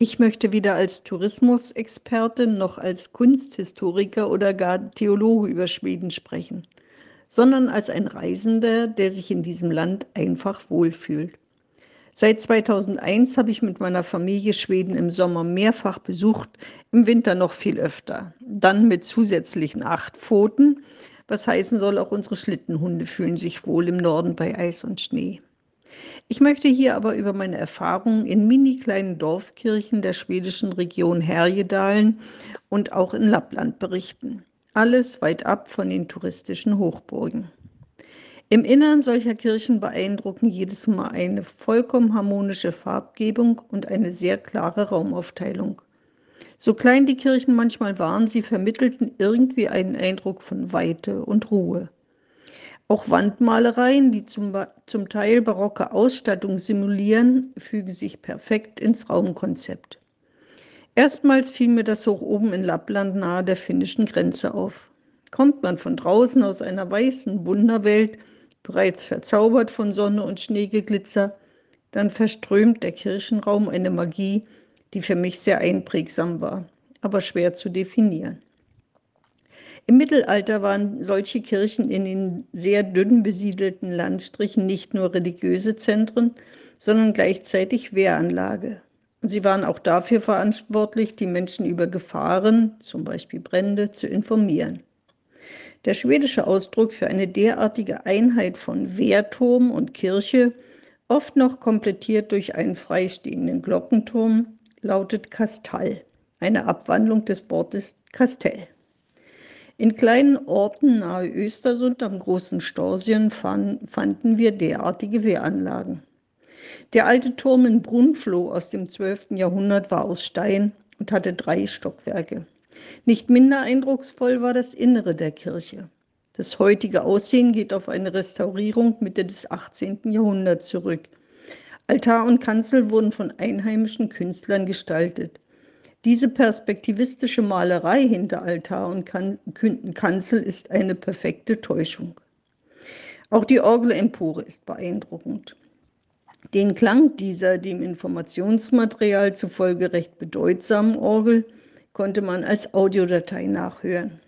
Ich möchte weder als Tourismusexperte noch als Kunsthistoriker oder gar Theologe über Schweden sprechen, sondern als ein Reisender, der sich in diesem Land einfach wohlfühlt. Seit 2001 habe ich mit meiner Familie Schweden im Sommer mehrfach besucht, im Winter noch viel öfter. Dann mit zusätzlichen acht Pfoten, was heißen soll, auch unsere Schlittenhunde fühlen sich wohl im Norden bei Eis und Schnee. Ich möchte hier aber über meine Erfahrungen in mini kleinen Dorfkirchen der schwedischen Region Härjedalen und auch in Lappland berichten. Alles weit ab von den touristischen Hochburgen. Im Innern solcher Kirchen beeindrucken jedes Mal eine vollkommen harmonische Farbgebung und eine sehr klare Raumaufteilung. So klein die Kirchen manchmal waren, sie vermittelten irgendwie einen Eindruck von Weite und Ruhe. Auch Wandmalereien, die zum, zum Teil barocke Ausstattung simulieren, fügen sich perfekt ins Raumkonzept. Erstmals fiel mir das hoch oben in Lappland nahe der finnischen Grenze auf. Kommt man von draußen aus einer weißen Wunderwelt, bereits verzaubert von Sonne und Schneegeglitzer, dann verströmt der Kirchenraum eine Magie, die für mich sehr einprägsam war, aber schwer zu definieren. Im Mittelalter waren solche Kirchen in den sehr dünn besiedelten Landstrichen nicht nur religiöse Zentren, sondern gleichzeitig Wehranlage. Und sie waren auch dafür verantwortlich, die Menschen über Gefahren, zum Beispiel Brände, zu informieren. Der schwedische Ausdruck für eine derartige Einheit von Wehrturm und Kirche, oft noch komplettiert durch einen freistehenden Glockenturm, lautet Kastall, eine Abwandlung des Wortes Kastell. In kleinen Orten nahe Östersund am großen Storsien fanden wir derartige Wehranlagen. Der alte Turm in Brunfloh aus dem 12. Jahrhundert war aus Stein und hatte drei Stockwerke. Nicht minder eindrucksvoll war das Innere der Kirche. Das heutige Aussehen geht auf eine Restaurierung Mitte des 18. Jahrhunderts zurück. Altar und Kanzel wurden von einheimischen Künstlern gestaltet. Diese perspektivistische Malerei hinter Altar und Kanzel ist eine perfekte Täuschung. Auch die Orgelempore ist beeindruckend. Den Klang dieser dem Informationsmaterial zufolge recht bedeutsamen Orgel konnte man als Audiodatei nachhören.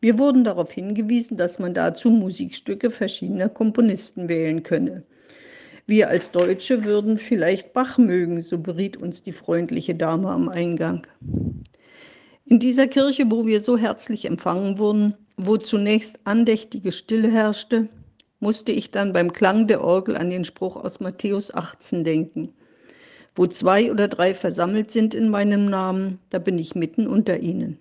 Wir wurden darauf hingewiesen, dass man dazu Musikstücke verschiedener Komponisten wählen könne. Wir als Deutsche würden vielleicht Bach mögen, so beriet uns die freundliche Dame am Eingang. In dieser Kirche, wo wir so herzlich empfangen wurden, wo zunächst andächtige Stille herrschte, musste ich dann beim Klang der Orgel an den Spruch aus Matthäus 18 denken. Wo zwei oder drei versammelt sind in meinem Namen, da bin ich mitten unter ihnen.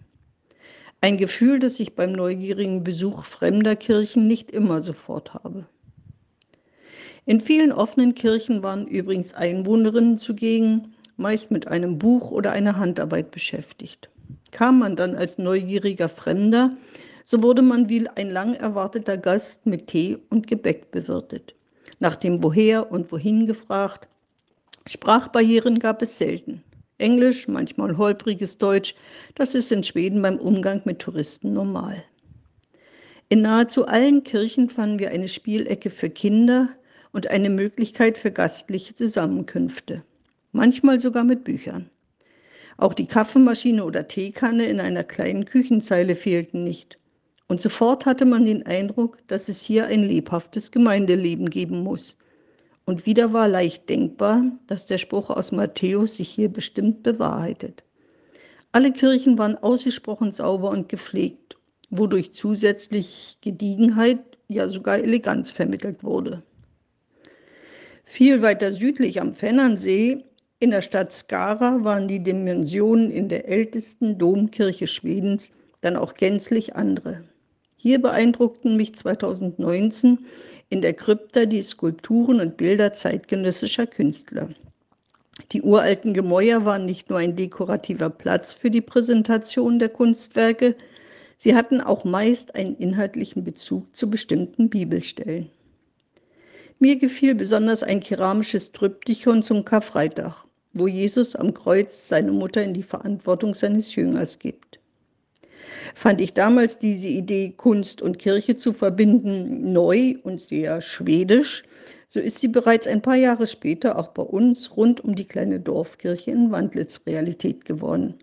Ein Gefühl, das ich beim neugierigen Besuch fremder Kirchen nicht immer sofort habe. In vielen offenen Kirchen waren übrigens Einwohnerinnen zugegen, meist mit einem Buch oder einer Handarbeit beschäftigt. Kam man dann als neugieriger Fremder, so wurde man wie ein lang erwarteter Gast mit Tee und Gebäck bewirtet. Nach dem Woher und Wohin gefragt. Sprachbarrieren gab es selten. Englisch, manchmal holpriges Deutsch, das ist in Schweden beim Umgang mit Touristen normal. In nahezu allen Kirchen fanden wir eine Spielecke für Kinder, und eine Möglichkeit für gastliche Zusammenkünfte, manchmal sogar mit Büchern. Auch die Kaffeemaschine oder Teekanne in einer kleinen Küchenzeile fehlten nicht. Und sofort hatte man den Eindruck, dass es hier ein lebhaftes Gemeindeleben geben muss. Und wieder war leicht denkbar, dass der Spruch aus Matthäus sich hier bestimmt bewahrheitet. Alle Kirchen waren ausgesprochen sauber und gepflegt, wodurch zusätzlich Gediegenheit, ja sogar Eleganz vermittelt wurde. Viel weiter südlich am Fennernsee, in der Stadt Skara, waren die Dimensionen in der ältesten Domkirche Schwedens dann auch gänzlich andere. Hier beeindruckten mich 2019 in der Krypta die Skulpturen und Bilder zeitgenössischer Künstler. Die uralten Gemäuer waren nicht nur ein dekorativer Platz für die Präsentation der Kunstwerke, sie hatten auch meist einen inhaltlichen Bezug zu bestimmten Bibelstellen. Mir gefiel besonders ein keramisches Tryptychon zum Karfreitag, wo Jesus am Kreuz seine Mutter in die Verantwortung seines Jüngers gibt. Fand ich damals diese Idee, Kunst und Kirche zu verbinden, neu und sehr schwedisch, So ist sie bereits ein paar Jahre später auch bei uns rund um die kleine Dorfkirche in Wandlitz Realität geworden.